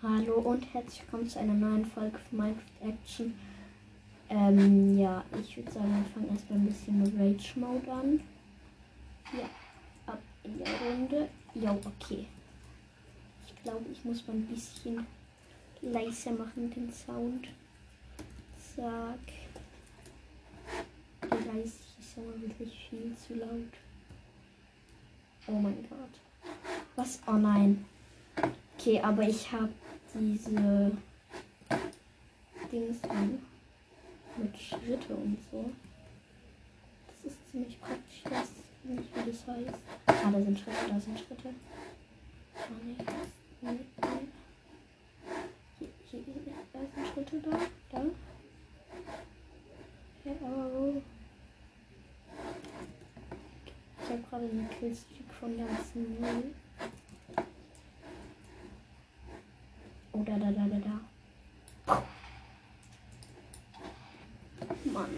Hallo und herzlich willkommen zu einer neuen Folge von Minecraft Action. Ähm, ja, ich würde sagen, wir fangen erstmal ein bisschen mit Rage Mode an. Ja, ab in der Runde. Ja, okay. Ich glaube, ich muss mal ein bisschen leiser machen, den Sound. Zack. 30 ist aber wirklich viel zu laut. Oh mein Gott. Was? Oh nein. Okay, aber ich habe diese Dings an. Mit Schritte und so. Das ist ziemlich praktisch. Ich weiß nicht, wie das heißt. Ah, da sind Schritte, da sind Schritte. Ah, nee. nee, nee. Hier, hier, da sind Schritte da. Da. Hello. Ich habe gerade einen Killstreak von ganzen Null. Oh, da, da, da, da, da. Mann.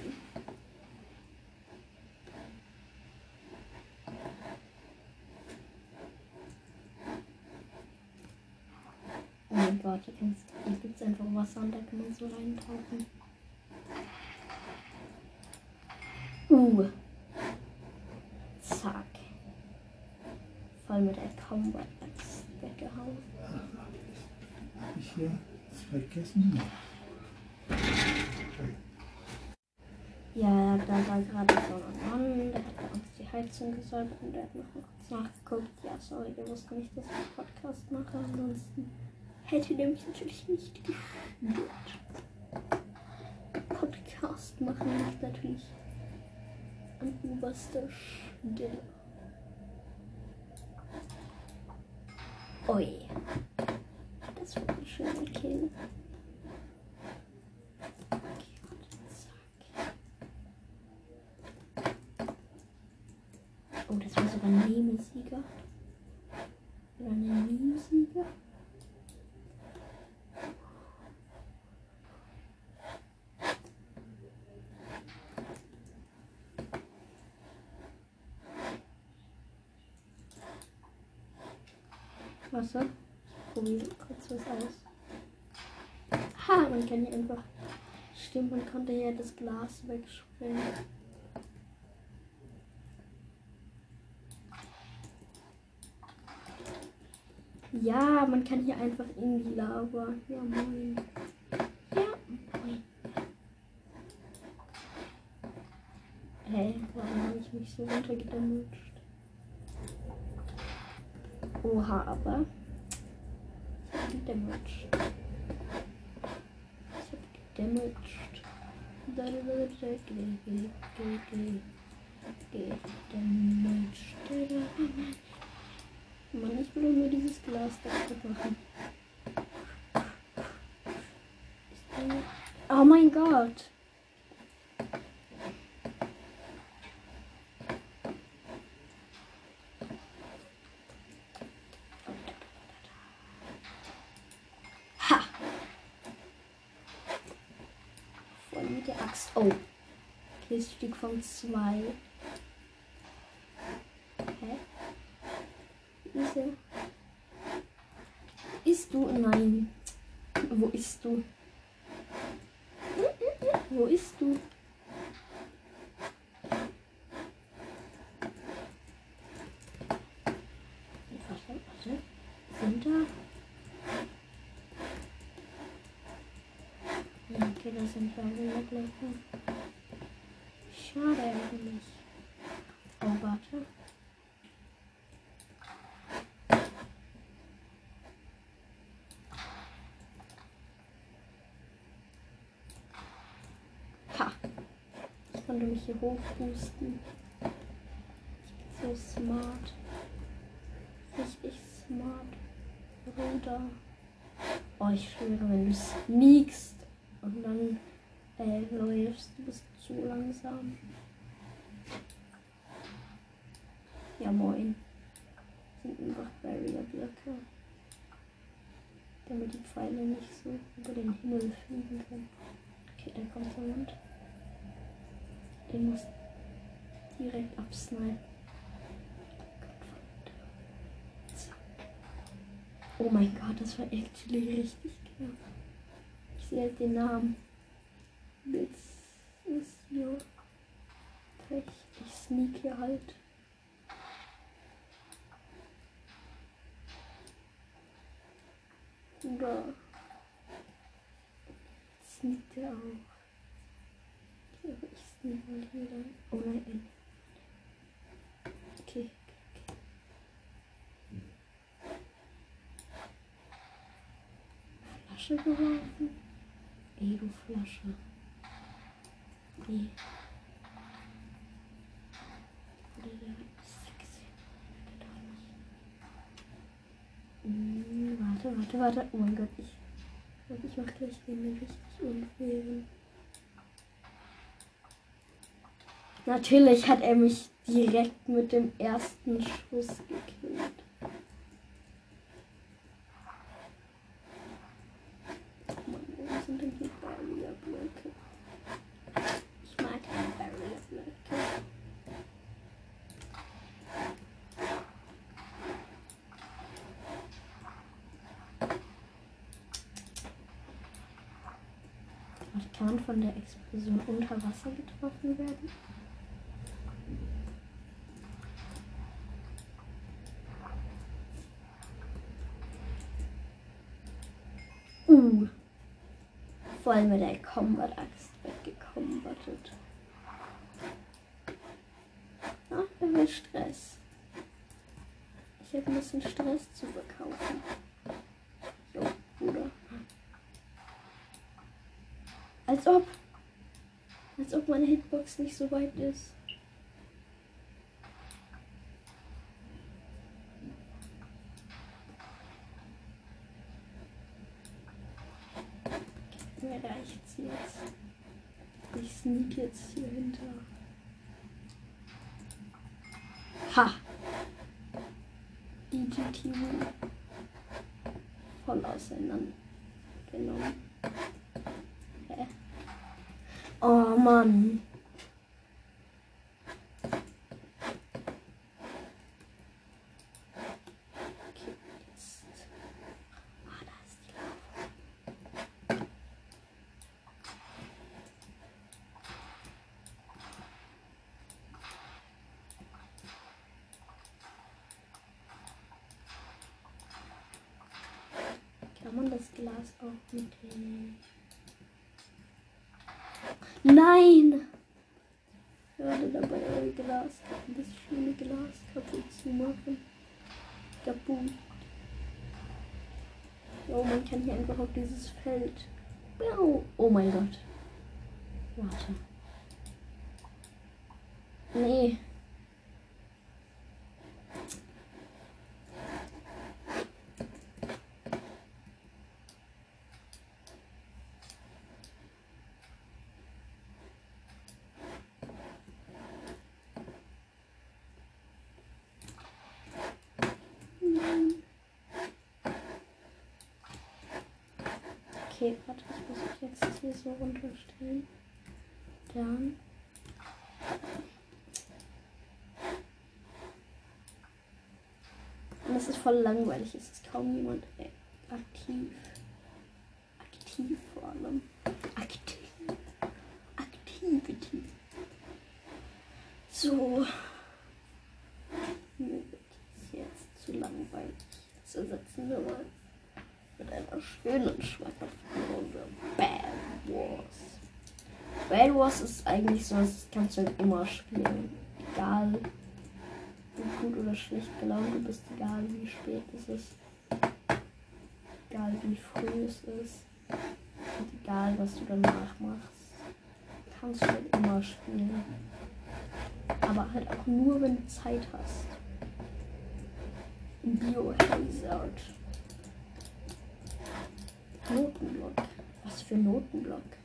Oh mein Gott, hier, kannst, hier gibt es einfach Wasser und da kann man so reintauchen. Uh. Zack. Voll mit der Combat weggehauen. Hier was vergessen? Ja, da war gerade so ein Mann, der hat uns die Heizung gesäubert und der hat noch kurz nachgeguckt. Ja, sorry, der wusste nicht, dass ich Podcast mache. Ansonsten hätte der mich natürlich nicht gestört. Podcast machen ist natürlich an oberster Stelle. Ui. Warte, zack. Oh, das war sogar ein Nemesieger. Oder ein Nemesieger. Wasser. Ich probiere kurz was aus. Ha, man kann hier einfach. Stimmt, man konnte hier das Glas wegspringen. Ja, man kann hier einfach in die Lava. Ja, moin. Ja, moin. Hä, warum habe ich mich so runtergedamaged? Oha, aber. Ich hab gedamaged. Ich hab gedamaged. Da, da, da, da, ge, ge, ge, ge. Gedamaged. Da, da, da, da. Mann, ich will nur dieses Glas da machen. Oh mein Gott. Ha! Voll mit der Axt. Oh. Killstreak von zwei. Hä? Er? Ist du? Nein. Wo ist du? Wo ist du? Okay, da sind wir weglaufen. Schade eigentlich. Oh, warte. Ha! Ich konnte mich hier hochboosten. Ich bin so smart. Richtig smart. Bruder. Oh, ich schwöre, wenn du sneakst und dann äh, läufst, du bist zu langsam. Ja, moin. Sind einfach Barrier-Blöcke. Damit die Pfeile nicht so über den Himmel fliegen können. Okay, da kommt jemand. Den muss direkt absnipen. Oh mein Gott, das war actually richtig knapp. Ich sehe halt den Namen. Jetzt ist nur Pech. Ich sneak hier halt. Oder sneakt er auch. Ja, ich sneak mal hier dann. Oh nein. Okay. Flasche geworfen? Ey, du Flasche. Warte, warte, warte. Oh mein Gott, ich. Ich mach gleich den richtig unfairen. Natürlich hat er mich direkt mit dem ersten Schuss gekillt. Mann, wo sind denn die Barrier-Blöcke? Ich mag keine Barrier-Blöcke. Man von der Explosion unter Wasser getroffen werden? Uh. Voll mit der Combat-Axt weggekombatet. Ah, er will Stress. Ich habe ein bisschen Stress zu verkaufen. Jo, Bruder. Als ob. Als Hitbox nicht so weit ist. Mir reicht's jetzt. Ich sneak jetzt hier hinter. Ha! DGTV. Voll auseinander genommen. Hä? Oh Mann. Okay, jetzt. Ah, da ist die Lava. Kann man das Glas auch mitnehmen? Nein! Gerade dabei euer Glas, das schöne Glas kaputt zu machen. Kaputt. Oh, man kann hier einfach auf dieses Feld. Oh mein Gott. Warte. Nee. Okay, warte, ich muss mich jetzt hier so runterstellen. Dann. Und es ist voll langweilig, es ist kaum jemand äh. Aktiv vor allem. Aktiv. Activity. So. Mir wird es jetzt zu langweilig. Jetzt ersetzen wir mal mit einer schönen schmackhaften Runde Bad Wars. Bad Wars ist eigentlich so, das kannst du halt immer spielen. Egal wie gut oder schlecht gelaunt du bist, egal wie spät es ist. Egal wie früh es ist. Und egal was du danach machst. Kannst du halt immer spielen. Aber halt auch nur, wenn du Zeit hast. Biohazard. Notenblock. Was für Notenblock?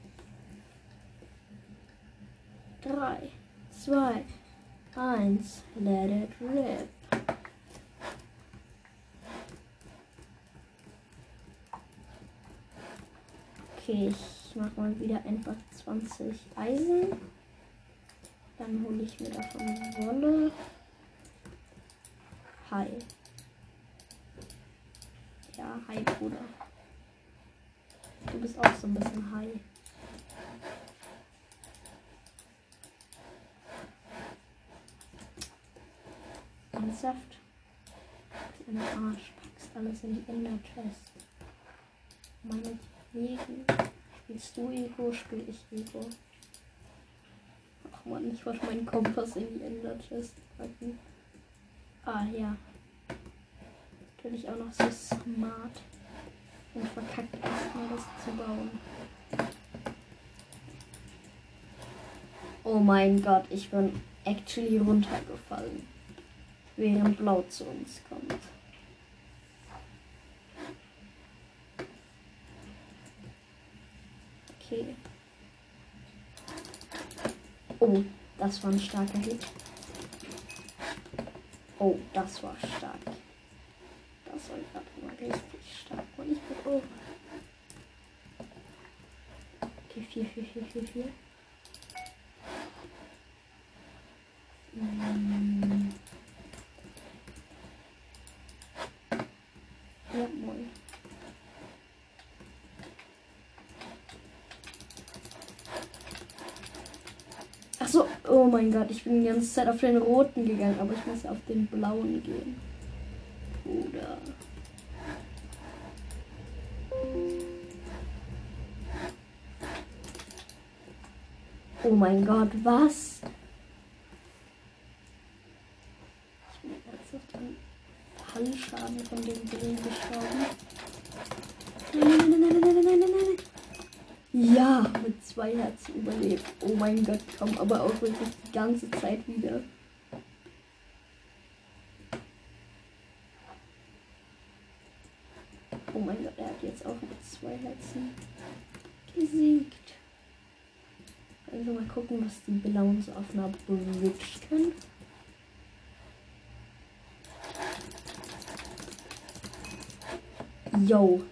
Drei, zwei, eins. Let it rip. Okay, ich mache mal wieder einfach 20 Eisen. Dann hole ich mir davon Wolle. Hi. Ja, hi, Bruder. Du bist auch so ein bisschen high. Ernsthaft? Ein Arsch. Packst alles in die Ender Chest. Meinetwegen. Spielst du Ego, spiel ich Ego. Ach man, ich wollte meinen Kompass in die Ender Chest packen. Ah ja. Natürlich auch noch so smart. Und verkackt erstmal das zu bauen. Oh mein Gott, ich bin actually runtergefallen. Während Blau zu uns kommt. Okay. Oh, das war ein starker Hit. Oh, das war stark. Das war gerade mal richtig stark. Und ich bin oh. Okay, 4, 4, 4, 4, 4. Mm. Ja, moin. Achso, oh mein Gott, ich bin die ganze Zeit auf den roten gegangen, aber ich muss auf den blauen gehen. Bruder. Oh mein Gott, was? Ich bin ernsthaft an Fallschaden von dem Dreh mein Gott, komm aber auch wirklich die ganze Zeit wieder. Oh mein Gott, er hat jetzt auch mit zwei Herzen gesiegt. Also mal gucken, was die Blauen so auf einer Bridge können. Yo.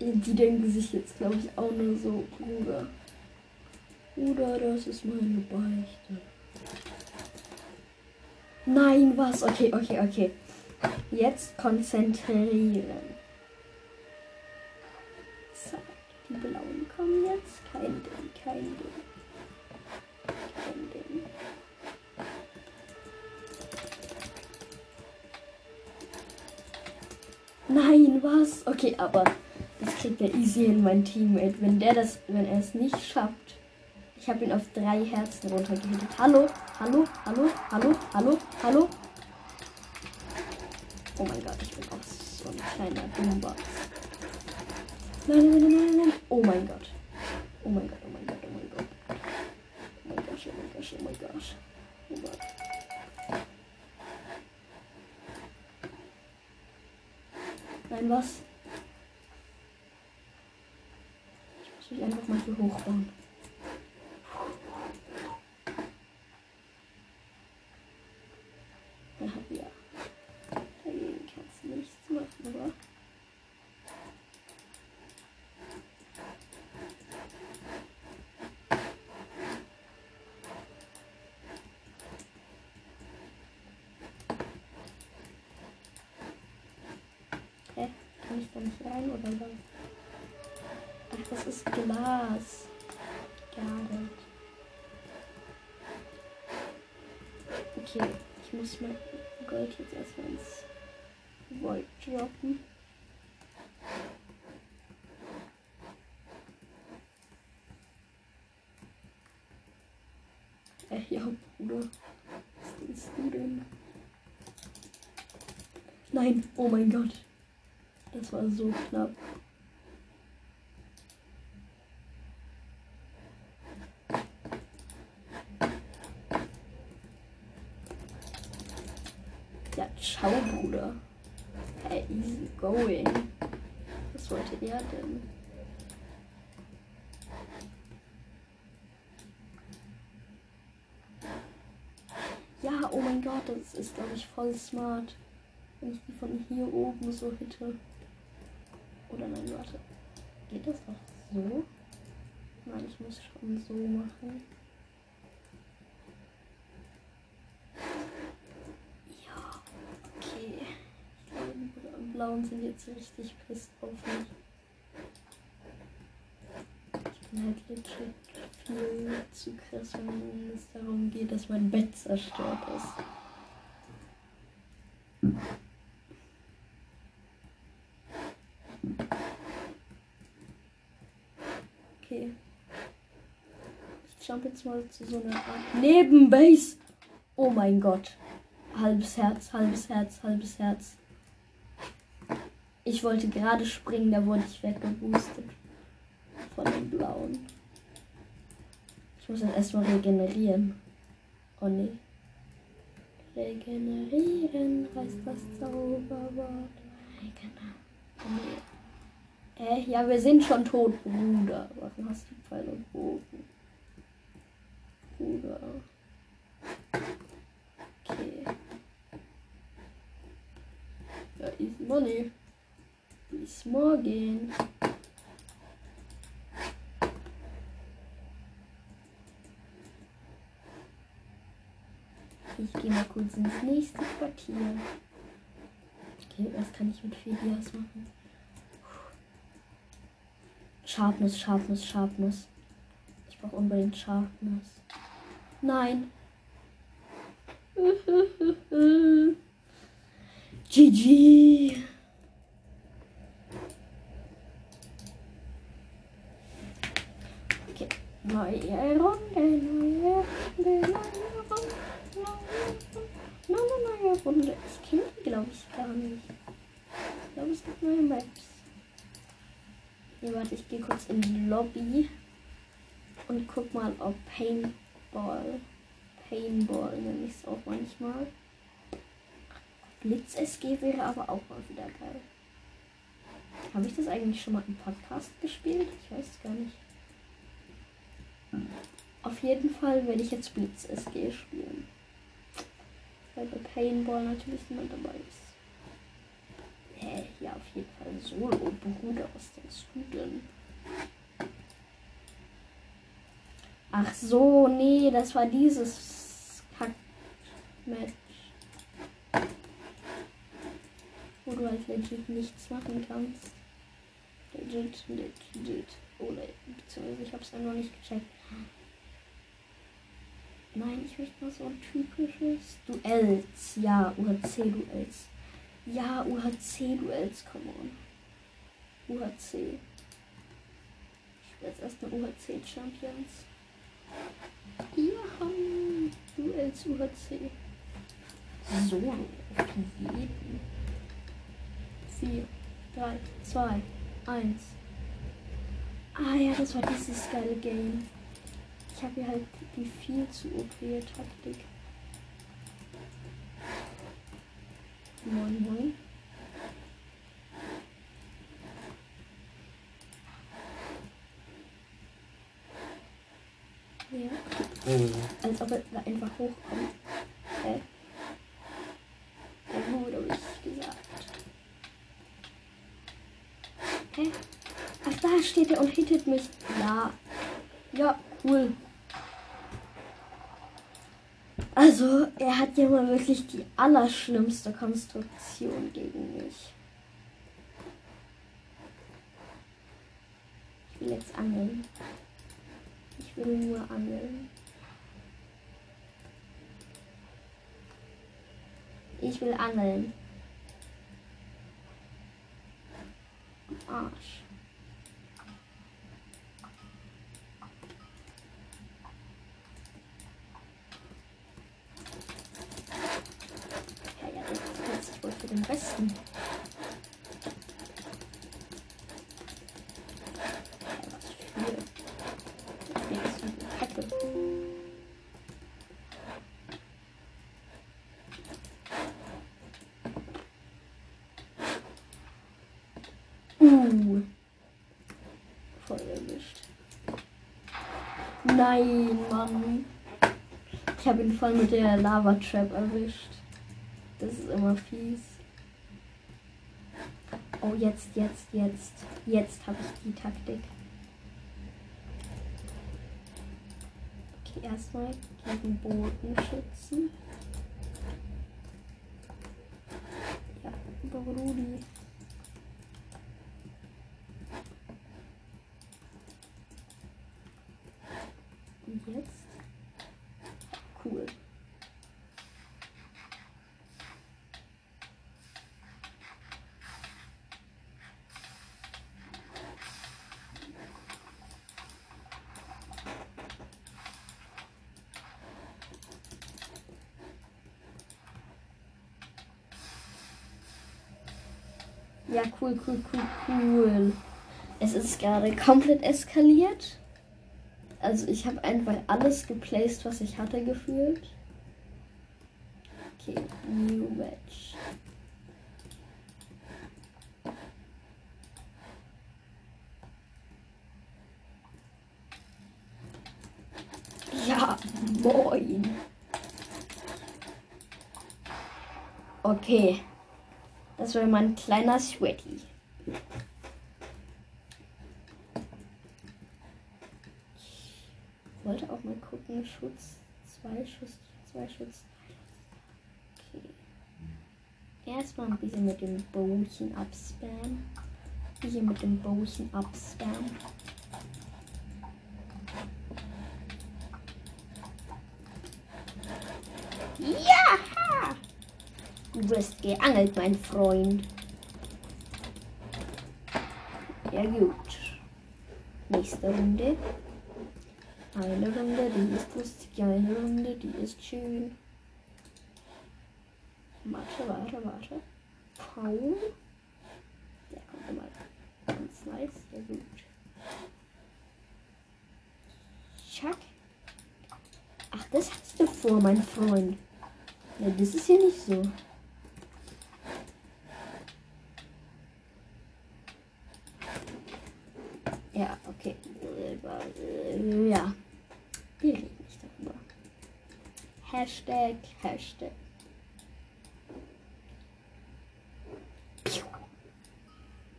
Die denken sich jetzt, glaube ich, auch nur so, Bruder. Bruder, das ist meine Beichte. Nein, was? Okay, okay, okay. Jetzt konzentrieren. Zack. Die blauen kommen jetzt. Kein Ding, kein Ding. Kein Ding. Nein, was? Okay, aber das kriegt er easy hin, mein Teammate. Wenn der das, wenn er es nicht schafft. Ich habe ihn auf drei Herzen runtergehittet. Hallo, hallo, hallo, hallo, hallo, hallo. Oh mein Gott, ich bin auch so ein kleiner Dummer. Nein, nein, nein, nein. Oh mein Gott. Oh mein Gott, oh mein Gott, oh mein Gott. Oh mein Gott, oh mein Gott, oh mein Gott. Oh Gott. Nein, was? Ich muss mich einfach mal hier hochbauen. Ja, ja. Dagegen kannst du nichts machen, oder? Hä? Da nicht rein oder was? Ach, das ist Glas. It. Okay, ich muss mein Gold jetzt erstmal ins Void droppen. Äh, ja, Bruder. Was denkst du denn? Nein, oh mein Gott. War so knapp. Ja, ciao, Bruder. Hey, easy going. Was wollte er denn? Ja, oh mein Gott, das ist, glaube ich, voll smart. Wenn ich die von hier oben so hitte. Geht das auch so? Nein, ich muss schon so machen. Ja, okay. Ich glaube, die Blauen sind jetzt richtig pisst auf mich. Ich bin halt legit viel zu krass, wenn es darum geht, dass mein Bett zerstört ist. Okay. Ich jump jetzt mal zu so einer Art Nebenbase. Oh mein Gott. Halbes Herz, halbes Herz, halbes Herz. Ich wollte gerade springen, da wurde ich weggeboostet. Von dem blauen. Ich muss das erstmal regenerieren. Oh nee. Regenerieren heißt das Zauberwort. Regenerieren. Äh, ja, wir sind schon tot, Bruder. Warum hast du Pfeil und Bogen? Bruder. Okay. Ja, easy money. Bis morgen. Ich gehe mal kurz ins nächste Quartier. Okay, was kann ich mit Fedias machen? Sharpness, Sharpness, Sharpness. Ich brauche unbedingt Sharpness. Nein. GG. Okay. Neue Runde, neue Runde, neue Runde, neue, neue, neue Runde. Ich kenne die, glaube ich, gar nicht. Ich glaube, es gibt neue Maps. Hier, warte, ich gehe kurz in die Lobby und guck mal, ob Paintball. Paintball nenne ich es auch manchmal. Blitz SG wäre aber auch mal wieder geil. Habe ich das eigentlich schon mal im Podcast gespielt? Ich weiß es gar nicht. Auf jeden Fall werde ich jetzt Blitz SG spielen. Weil bei Paintball natürlich niemand dabei ist. Hä, ja, auf jeden Fall Solo. Bruder, was denkst du denn? Ach so, nee, das war dieses Kack-Match. Wo du halt legit nichts machen kannst. Legit, legit. Oder beziehungsweise ich hab's einfach nicht gecheckt. Nein, ich möchte mal so ein typisches Duells. Ja, UHC-Duells. Ja, UHC-Duells, come on. UHC. Ich will jetzt erstmal UHC-Champions. Ja, Duells UHC. Solo, auf jeden. 4, 3, 2, 1. Ah ja, das war dieses geile Game. Ich habe hier halt die viel zu OP-Taktik. Moin, moin. Ja. Als ob er da einfach hochkommt. Hä? Ja, gut, habe ich gesagt. Hä? Ach, da steht er und hittet mich. Ja. Ja, cool. Also, er hat ja mal wirklich die allerschlimmste Konstruktion gegen mich. Ich will jetzt angeln. Ich will nur angeln. Ich will angeln. Arsch. Ja, ja, das sich wohl für den Besten. Nein, Mann. Ich habe ihn voll mit der Lava Trap erwischt. Das ist immer fies. Oh, jetzt, jetzt, jetzt. Jetzt habe ich die Taktik. Okay, erstmal gegen Bodenschützen. Ja, Und jetzt? Cool. Ja, cool, cool, cool, cool. Es ist gerade komplett eskaliert. Also ich habe einfach alles geplaced, was ich hatte gefühlt. Okay, New Match. Ja, moin. Okay. Das war mein kleiner Sweaty. Ich wollte auch mal gucken. Schutz 2, Schutz 2, Schutz 3. Okay. Erstmal ein bisschen mit dem Bowchen abspammen. Hier mit dem Bowchen abspammen. Ja! Du wirst geangelt, mein Freund. Ja gut. Nächste Runde. Eine Runde, die ist lustig. Eine Runde, die ist schön. Warte, warte, warte. Paul. Der kommt immer ganz nice. Ja gut. Chuck. Ach, das hast du vor, mein Freund. Ja, das ist ja nicht so. Ja, okay. Äh, Ja. Wir reden nicht darüber. Hashtag, Hashtag.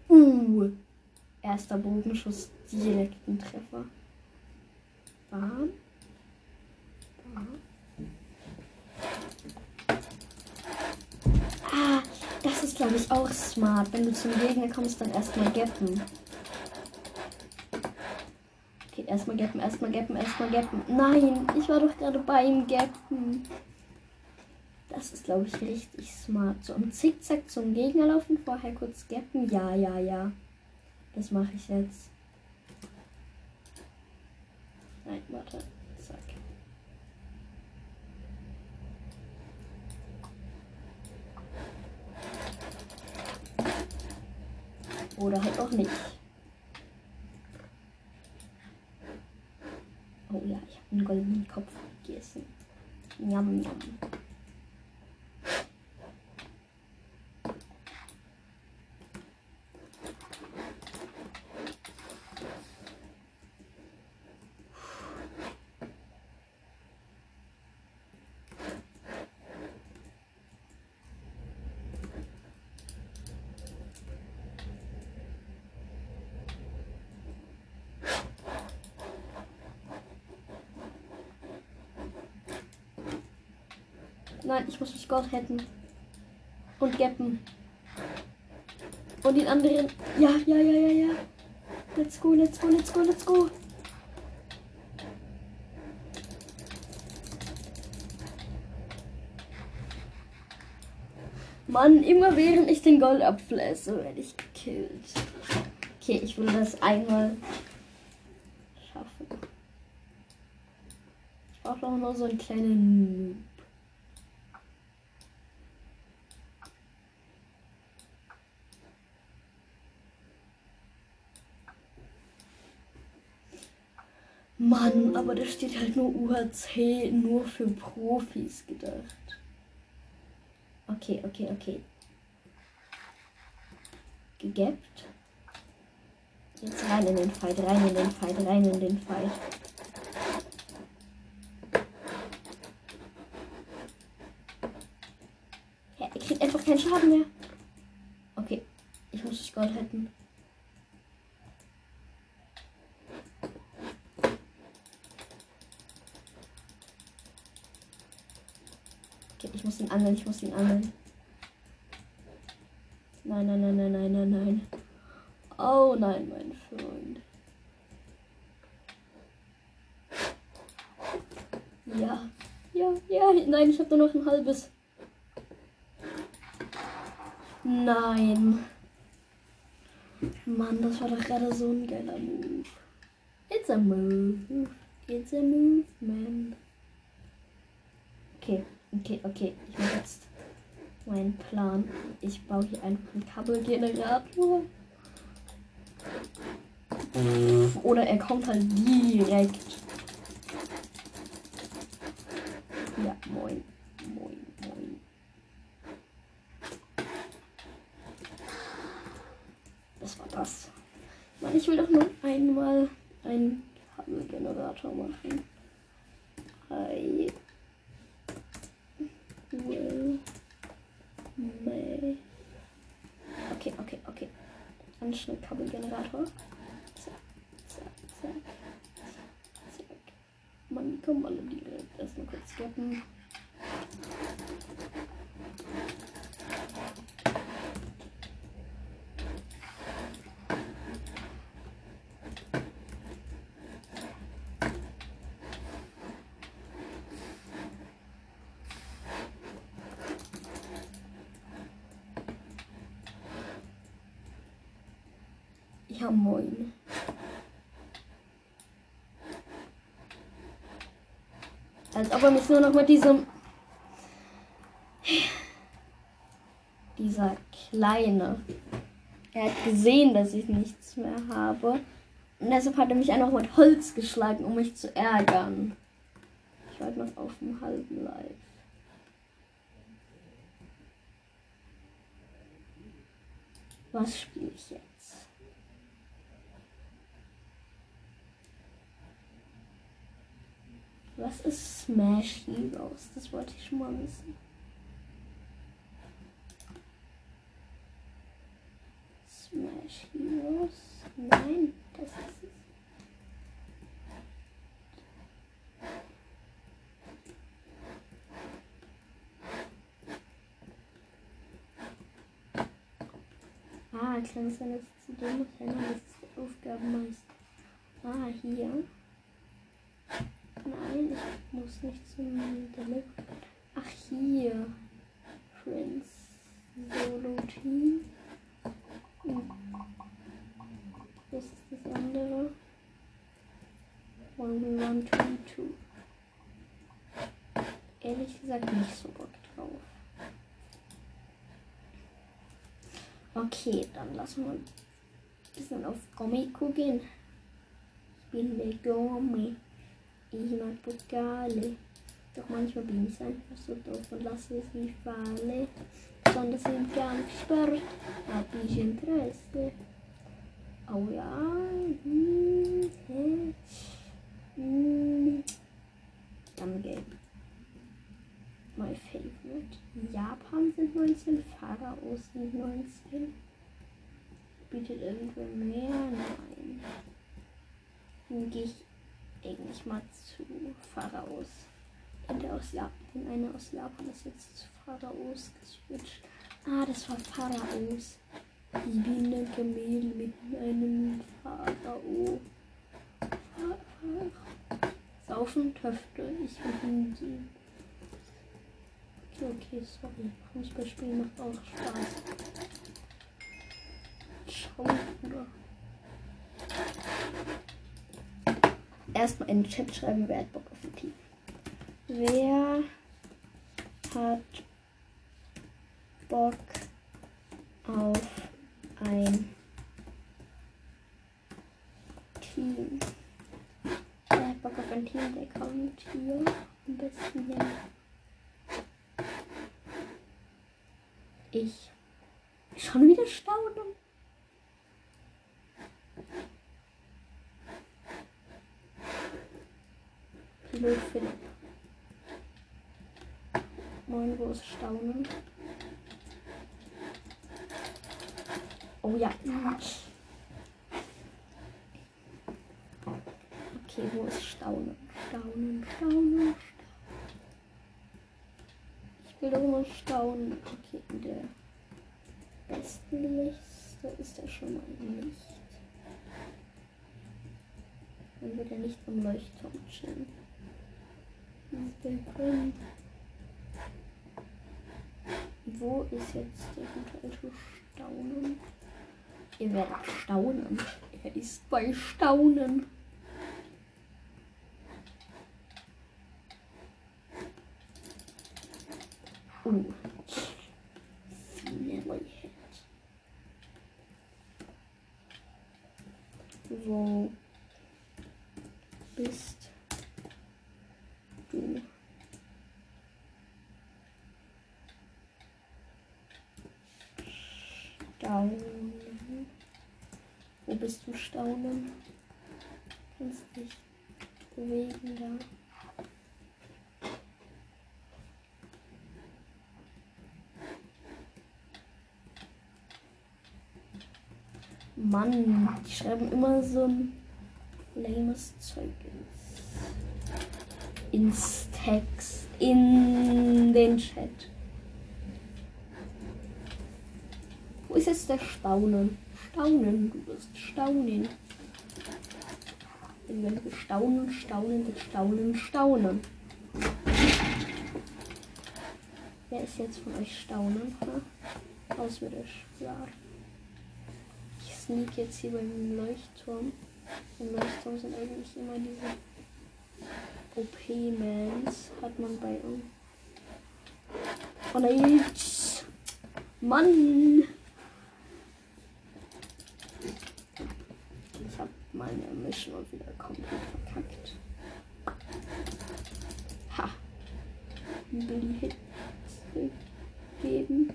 Uh. Erster Bogenschuss, direkt ein Treffer. Bam. Bam. Ah, das ist glaube ich auch smart. Wenn du zum Gegner kommst, dann erstmal gappen. Okay, erstmal gappen, erstmal gappen, erstmal gappen. Nein, ich war doch gerade beim Gappen. Das ist, glaube ich, richtig smart. So im Zickzack zum Gegner laufen, vorher kurz gappen. Ja, ja, ja. Das mache ich jetzt. Nein, warte. Zack. Oder halt auch nicht. Oh ja, ich habe einen goldenen Kopf gegessen. Yum, yum. 50 Gold hätten. Und Gappen. Und den anderen. Ja, ja, ja, ja, ja. Let's go, let's go, let's go, let's go. Mann, immer während ich den Goldapfel esse, werde ich gekillt. Okay, ich will das einmal schaffen. Ich brauche noch nur so einen kleinen Mann, aber da steht halt nur UHC, nur für Profis gedacht. Okay, okay, okay. Gegappt. Jetzt rein in den Fight, rein in den Fight, rein in den Fight. Ja, er kriegt einfach keinen Schaden mehr. Okay, ich muss das Gold retten. Okay, ich muss ihn angeln, ich muss ihn angeln. Nein, nein, nein, nein, nein, nein, nein. Oh nein, mein Freund. Ja, ja, ja, nein, ich habe nur noch ein halbes. Nein. Mann, das war doch gerade so ein geiler Move. It's a move. It's a movement. Okay, okay, okay. Ich mach jetzt mein Plan. Ich baue hier einfach einen Kabelgenerator. Oder er kommt halt direkt. Ja. Moin, moin. Das war das. Mann, ich will doch nur einmal einen Kabelgenerator machen. I will may. Okay, okay, okay. Ganz schnell Kabelgenerator. Zack, zack, zack. Zack. Mann, die kommen alle direkt. Erstmal kurz skippen. Ja, moin. Als ob er mich nur noch mit diesem. Dieser kleine. Er hat gesehen, dass ich nichts mehr habe. Und deshalb hat er mich einfach mit Holz geschlagen, um mich zu ärgern. Ich halt noch auf dem halben Live. Was spiele ich jetzt? Was ist Smash Heroes? Das wollte ich schon mal wissen. Smash Heroes? Nein, das ist es. Ah, kann es sein, dass ich zu dem Renner das Aufgabenmeister. Ah, hier. Nein, ich muss nicht zum Delivery. Ach, hier. Prince Solo Team. Hm. Das ist das andere. One one two two. Ehrlich gesagt nicht so Bock drauf. Okay, dann lassen wir ein bisschen auf Comico gehen. Ich bin der Gommi. Ich mag Pokale. Doch manchmal bin ich einfach so doof und lasse es wie Falle. Besonders im Kampfsport hab ich Interesse. Oh ja. Hm, hm. Dann Game. My favorite. Japan sind 19, Pharaos sind 19. Bietet irgendwer mehr? Nein. Dann gehe ich eigentlich mal zu Pharaos. Der aus Japan, denn einer aus Japan ist jetzt zu Pharaos geswitcht. Ah, das war Pharaos. Bin ein Kamel mit einem Pharao. Saufen Töfte. Ich bin sie. Okay, okay, sorry. Fußballspielen macht auch Spaß. Schau, Bruder. Erstmal in den Chat schreiben, wer hat Bock auf ein Team. Wer hat Bock auf ein Team? Wer hat Bock auf ein Team? Der kommt hier besten hin. Ich. Schon wieder Staunen. Pilot Philipp. Moin, wo ist Staunen? Oh ja. Okay, wo ist Staunen? Staunen, Staunen, Staunen. Ich will doch mal staunen. Okay, in der besten Liste ist er schon mal nicht. Dann wird er nicht am Leuchtturm chillen. Das ist Grund. Wo ist jetzt der gute alte Staunen? Ihr werdet staunen. Er ist bei Staunen. Oh. So. Wo bist du, Staunen? Kannst dich bewegen da. Mann, die schreiben immer so ein lames Zeug ins, ins Text, in den Chat. Wo ist jetzt der Staunen? Staunen, du wirst staunen. Wenn wir staunen, staunen, staunen, staunen. Wer ist jetzt von euch staunen? Ha? Auswärtig, ja sneak jetzt hier beim Leuchtturm. Im Leuchtturm sind eigentlich immer diese OP-Mans. Hat man bei uns. Oh nein! Mann! Ich hab meine Mission wieder komplett verkackt. Ha! Übel die Hits geben.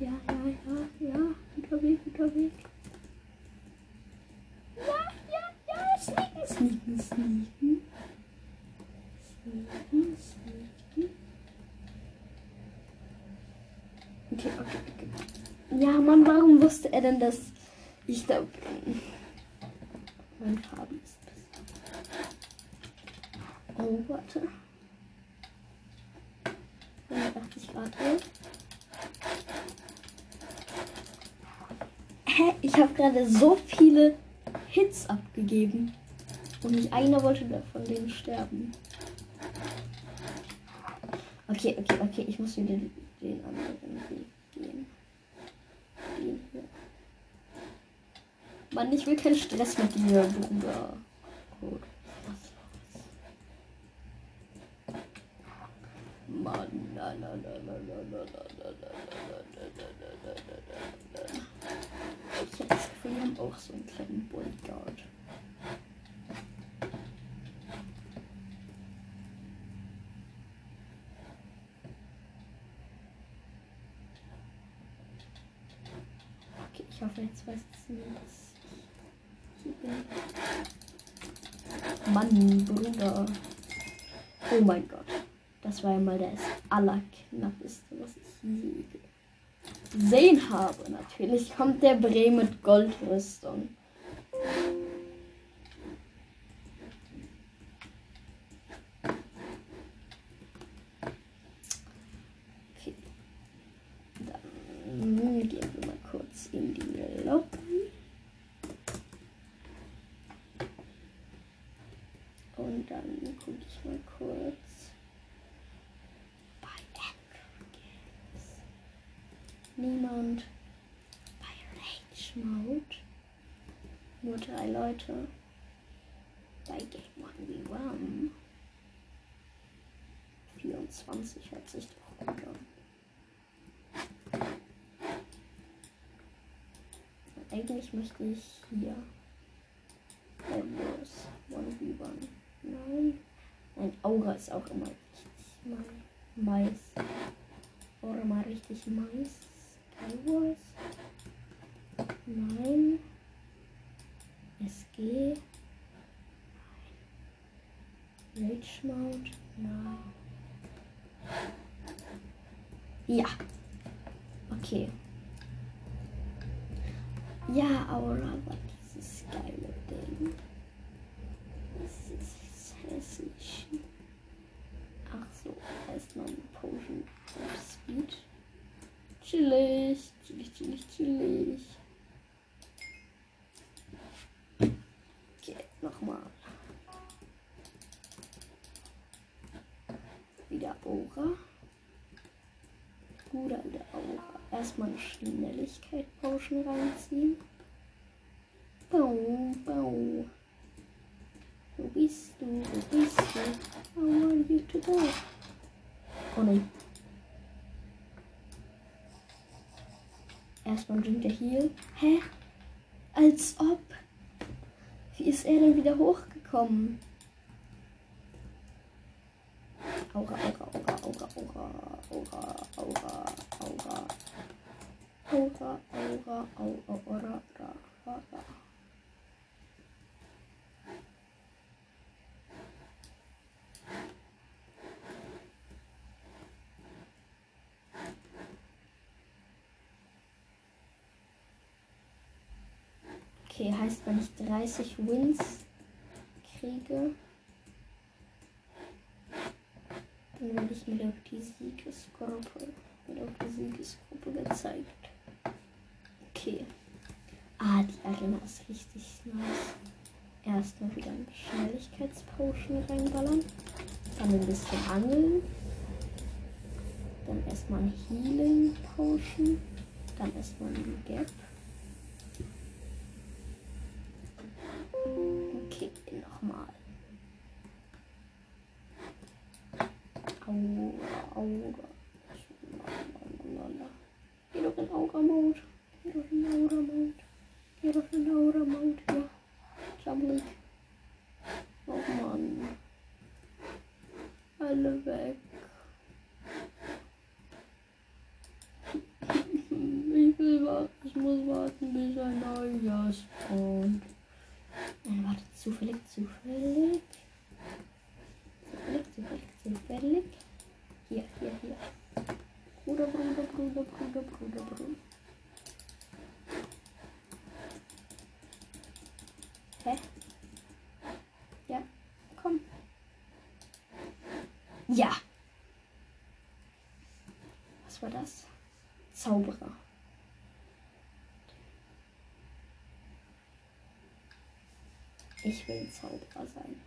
Ja, ja, ja, ja. Guter Weg, guter Weg. Sneaken, sneaken, sneaken. Sneaken, sneaken. Okay, okay, okay. Ja, Mann, warum wusste er denn, dass ich da bin? Mein Farben ist Oh, warte. 180 Grad Hä? Ich habe gerade so viele Hits abgegeben. Und nicht einer wollte von denen sterben. Okay, okay, okay. Ich muss wieder den anderen Weg gehen. Den hier. Mann, ich will keinen Stress mit dir, Bruder. Gut. Mann, na, na, na, na, na, na, na, na, na, na, na, na, na, Ich hätte das Gefühl, wir haben auch so einen kleinen Bodyguard. Okay, ich hoffe, jetzt weiß es nicht, dass ich hier bin. Mann, Bruder. Oh mein Gott. Das war ja mal das allerknappeste, was ich je gesehen habe. Natürlich kommt der Bre mit Goldrüstung. Leute. Bei Game 1v1. 24 hat sich doch gegangen. Eigentlich möchte ich hier Elbos 1v1. Nein. Ein Aura ist auch immer richtig mal Mais. Oder mal richtig Mais. Skywars. Nein. Nein. Rage Mode? Nein. Ja. Okay. Ja, Aura war dieses geile Ding. Das ist hässlich. Ach so, erstmal ein Potion of Speed. Chillig, chillig, chillig, chillig. Okay, nochmal. Wieder Aura. Gut an der Aura. Erstmal eine Schnelligkeit Potion reinziehen. Bau, bau. Wo bist du? Wo bist du? How are you to go? Oh nein. Erstmal drinkt er hier. Hä? Als ob. Wie ist er denn wieder hochgekommen? Aura, Aura, Aura, Aura, Aura, Aura, Aura, Aura. Aura, Aura, Aura, Aura, Aura. Okay, heißt, wenn ich 30 Wins kriege, dann werde ich wieder auf die Siegesgruppe, wieder auf die Siegesgruppe gezeigt. Okay. Ah, die Arena ist richtig nice. Erstmal wieder ein Schnelligkeitspotion reinballern. Dann ein bisschen angeln. Dann erstmal ein Healing Potion. Dann erstmal ein Gap. Okay, nochmal. Aura, Aura. Geh doch in Aura-Mode. Geh doch in Aura-Mode. Geh doch in Aura-Mode, ja. Jumbling. Oh Mann. Alle weg. Ich will warten. Ich muss warten, bis ein neuer spawnt. Nein, warte, zufällig, zufällig. Zufällig, zufällig, zufällig. Hier, hier, hier. Bruder, Bruder, Bruder, Bruder, Bruder, Bruder. Hä? Ja, komm. Ja. Was war das? Zauberer. Ich will Zauberer sein.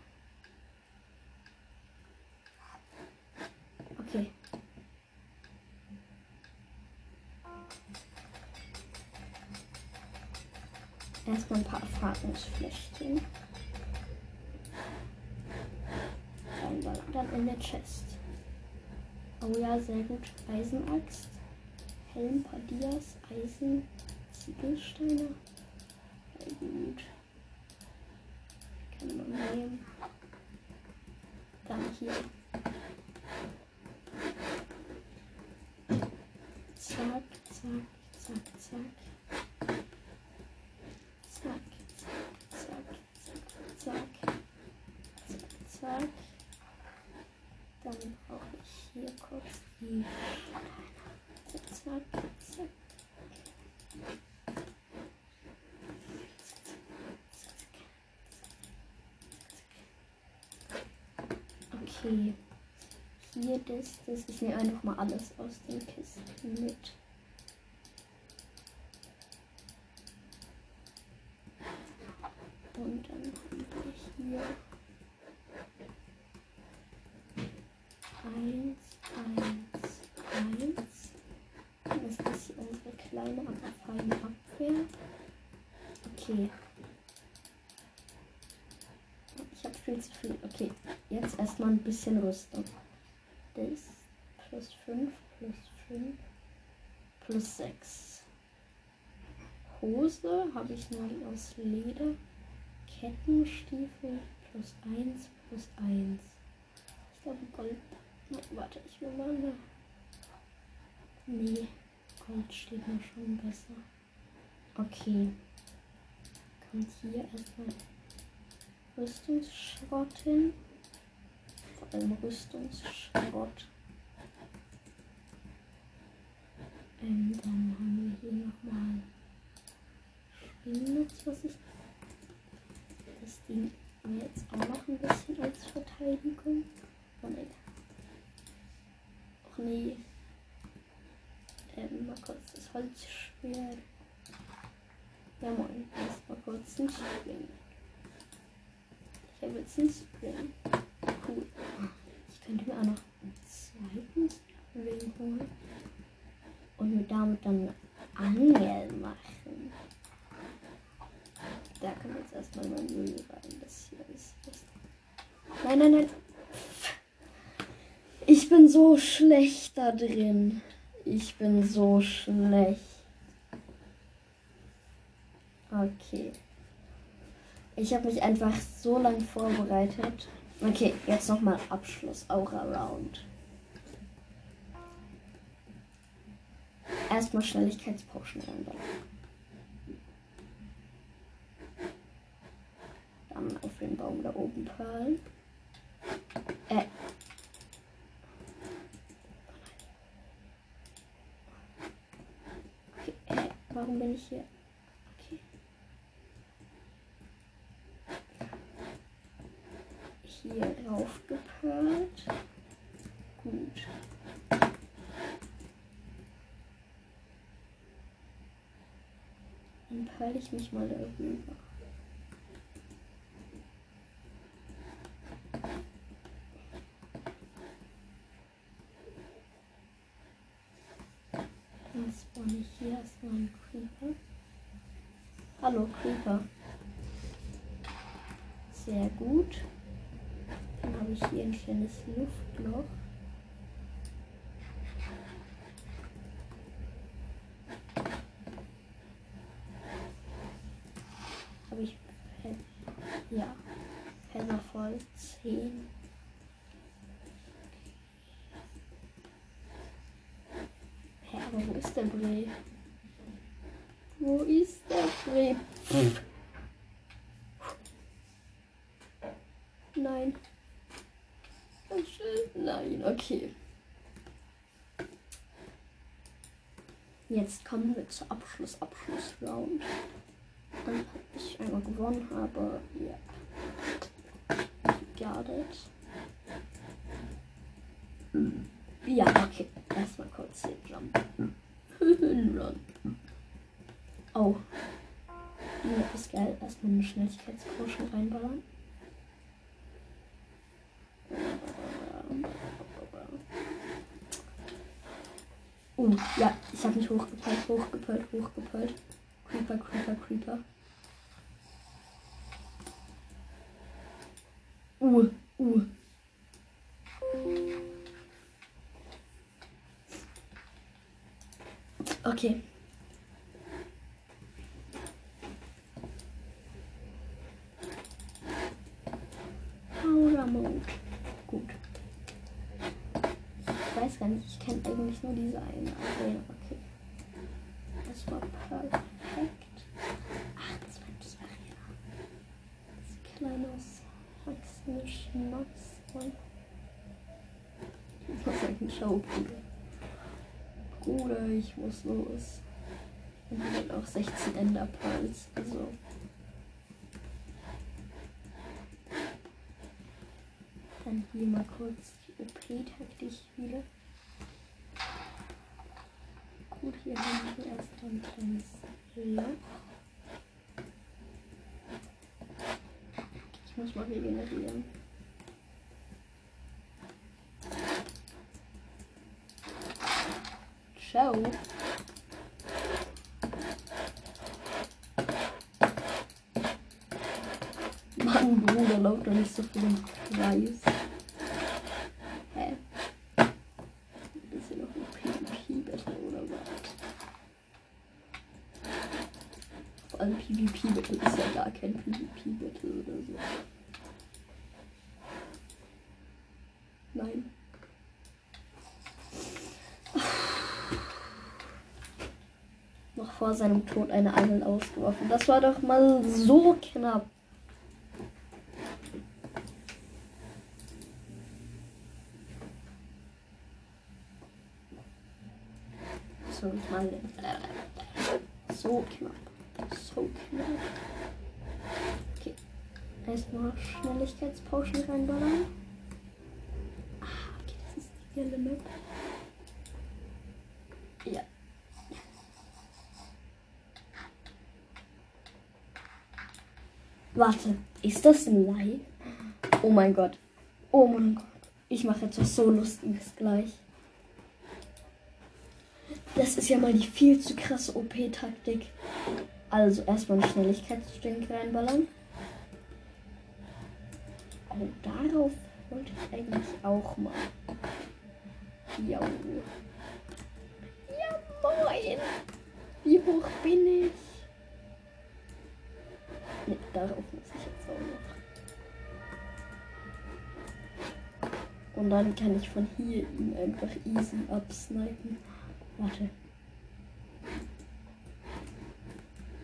Okay. Erstmal ein paar Erfahrungsfläschchen. Reinballern. Dann in der Chest. Oh ja, sehr gut. Eisenaxt. Helm, Padias, Eisen, Ziegelsteine. Sehr gut. Kann man nehmen. Dann hier. Zack, zack, zack, zack. Zack, zack, zack, zack, zack, zack. Dann brauche ich hier kurz die Zack, zack, zack. Okay. Hier das, das. Ich nehme einfach mal alles aus den Kisten mit. Und dann haben wir hier eins, eins, eins. Dann ist das hier unsere kleine, aber feine Abwehr. Okay. Ich habe viel zu viel. Okay, jetzt erstmal ein bisschen Rüstung. Das plus 5, plus 5, plus 6. Hose habe ich nur aus Leder. Kettenstiefel plus 1, plus 1. Ich glaube Gold. Na, warte, ich will mal eine. Nee, Gold steht mir schon besser. Okay. Kommt hier erstmal Rüstungsschrott hin. Allem Rüstungsschrott. Ähm, dann haben wir hier nochmal Schwingnetz, was ich. Das Ding wir jetzt auch noch ein bisschen als Verteidigung. Oh nee. Och nee. Ähm, mal kurz das Holzschwert. Ja moin, erstmal kurz ein Springen. Ich habe jetzt einen Spring. Cool. Ich könnte mir auch noch einen zweiten holen. Und mir damit dann eine Angel machen. Da kommt jetzt erstmal mein Müll rein. Das hier ist das. Nein, nein, nein. Ich bin so schlecht da drin. Ich bin so schlecht. Okay. Ich habe mich einfach so lang vorbereitet. Okay, jetzt nochmal Abschluss Aura Round. Erstmal Schnelligkeitspauschen reinballern. Dann auf den Baum da oben perlen. Äh. Okay, äh, warum bin ich hier? Okay. Hier rauf geperlt. Gut. Peile ich mich mal darüber. Dann spawn ich hier erstmal einen Creeper. Hallo Creeper. Sehr gut. Dann habe ich hier ein schönes Luftloch. Habe ich Fe- ja Felder voll 10. Hä, aber wo ist der Bree? Wo ist der Bree? Pff. Nein. Ist- Nein, okay. Jetzt kommen wir zur Abschluss, Abschlussround. Dann hab ich einmal gewonnen habe, ja. Got it. Ja, okay. Erstmal kurz hier jumpen. Run. Oh. Ja, ist geil. Erstmal eine Schnelligkeitspotion reinballern. Uh, ja, ich habe mich hochgepeilt, hochgepeilt, hochgepeilt. Creeper, Creeper, Creeper. Uh, uh. Okay. Power Mode. Gut. Ich weiß gar nicht, ich kenne eigentlich nur diese eine Arena. Okay. Das war perfekt. 28 Arena. Das kleines wachsende Schnapsmann. Schau, Bruder. Ich muss los. Und haben auch 16 Enderpearls. Also. Dann hier mal kurz die OP-Taktik wieder. Gut, hier haben wir erst ein kleines Loch. Ich muss mal regenerieren. Ciao. Mann, Bruder, lauf doch nicht so viel im Kreis. Hä? Ist hier noch ein PvP-Battle oder was? Vor allem PvP-Battle ist ja gar kein PvP-Battle oder so. Nein. Noch vor seinem Tod eine Angel ausgeworfen. Das war doch mal so knapp. So mal. So knapp. So knapp. Okay. Erstmal Schnelligkeitspauschen reinballern. Ah, okay, das ist die gelbe Map. Ja. Warte, ist das ein Live? Oh mein Gott. Oh mein Gott. Ich mache etwas so Lustiges gleich. Das ist ja mal die viel zu krasse OP-Taktik. Also erstmal eine Schnelligkeitsstänke reinballern. Oh, darauf wollte ich eigentlich auch mal. Ja. Ja, moin. Wie hoch bin ich? Ne, darauf muss ich jetzt auch noch. Und dann kann ich von hier ihn einfach easy absnipen. Warte.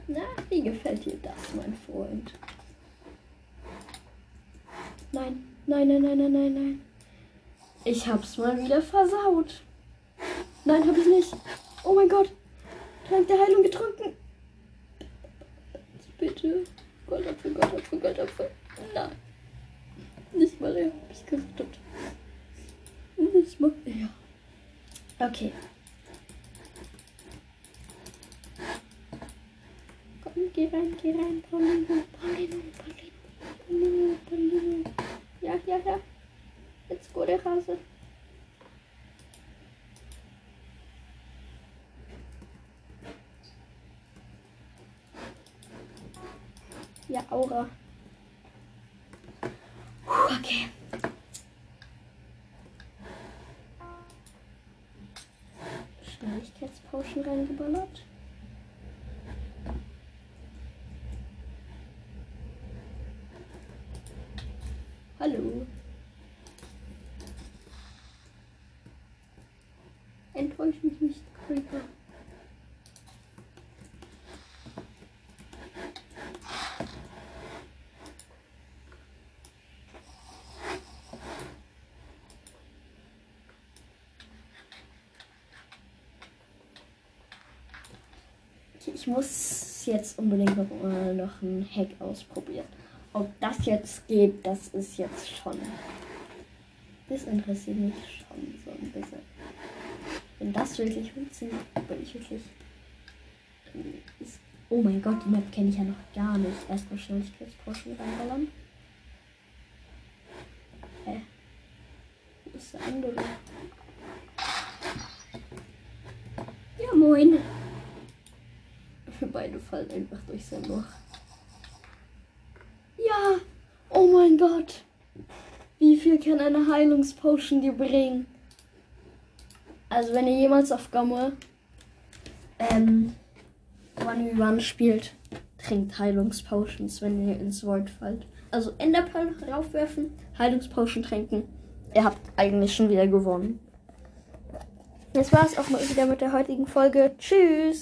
Na, wie gefällt dir das, mein Freund? Nein, nein, nein, nein, nein, nein, nein. Ich hab's mal wieder versaut. Nein, hab ich nicht. Oh mein Gott. Trank der Heilung getrunken. Bitte. Goldapfel, Goldapfel, Goldapfel. Nein. Nicht mal er hab ich gerettet. Nicht mal er. Okay. Komm, geh rein, geh rein. Paulino, Paulino, Paulino, Paulino, Paulino. Ja, ja, ja. Jetzt go der Hase. Ja, Aura. Puh, Okay. Schnelligkeitspauschen reingeballert. Hallo. Enttäusch mich nicht, Creeper. Okay, Ich muss jetzt unbedingt noch, mal noch einen Hack ausprobieren. Ob das jetzt geht, das ist jetzt schon. Das interessiert mich schon so ein bisschen. Wenn das wirklich funktioniert, bin ich wirklich. Ist, oh mein Gott, die Map kenne ich ja noch gar nicht. Erstmal Schnelligkeitsposchen reinballern. Hä? Wo ist der andere? Ja, moin. Beide fallen einfach durch sein Loch. Ja! Oh mein Gott! Wie viel kann eine Heilungspotion dir bringen? Also wenn ihr jemals auf Gomme ähm, One spielt, trinkt Heilungspotions, wenn ihr ins Void fallt. Also Enderpearl raufwerfen, Heilungspotion trinken. Ihr habt eigentlich schon wieder gewonnen. Das war's auch mal wieder mit der heutigen Folge. Tschüss!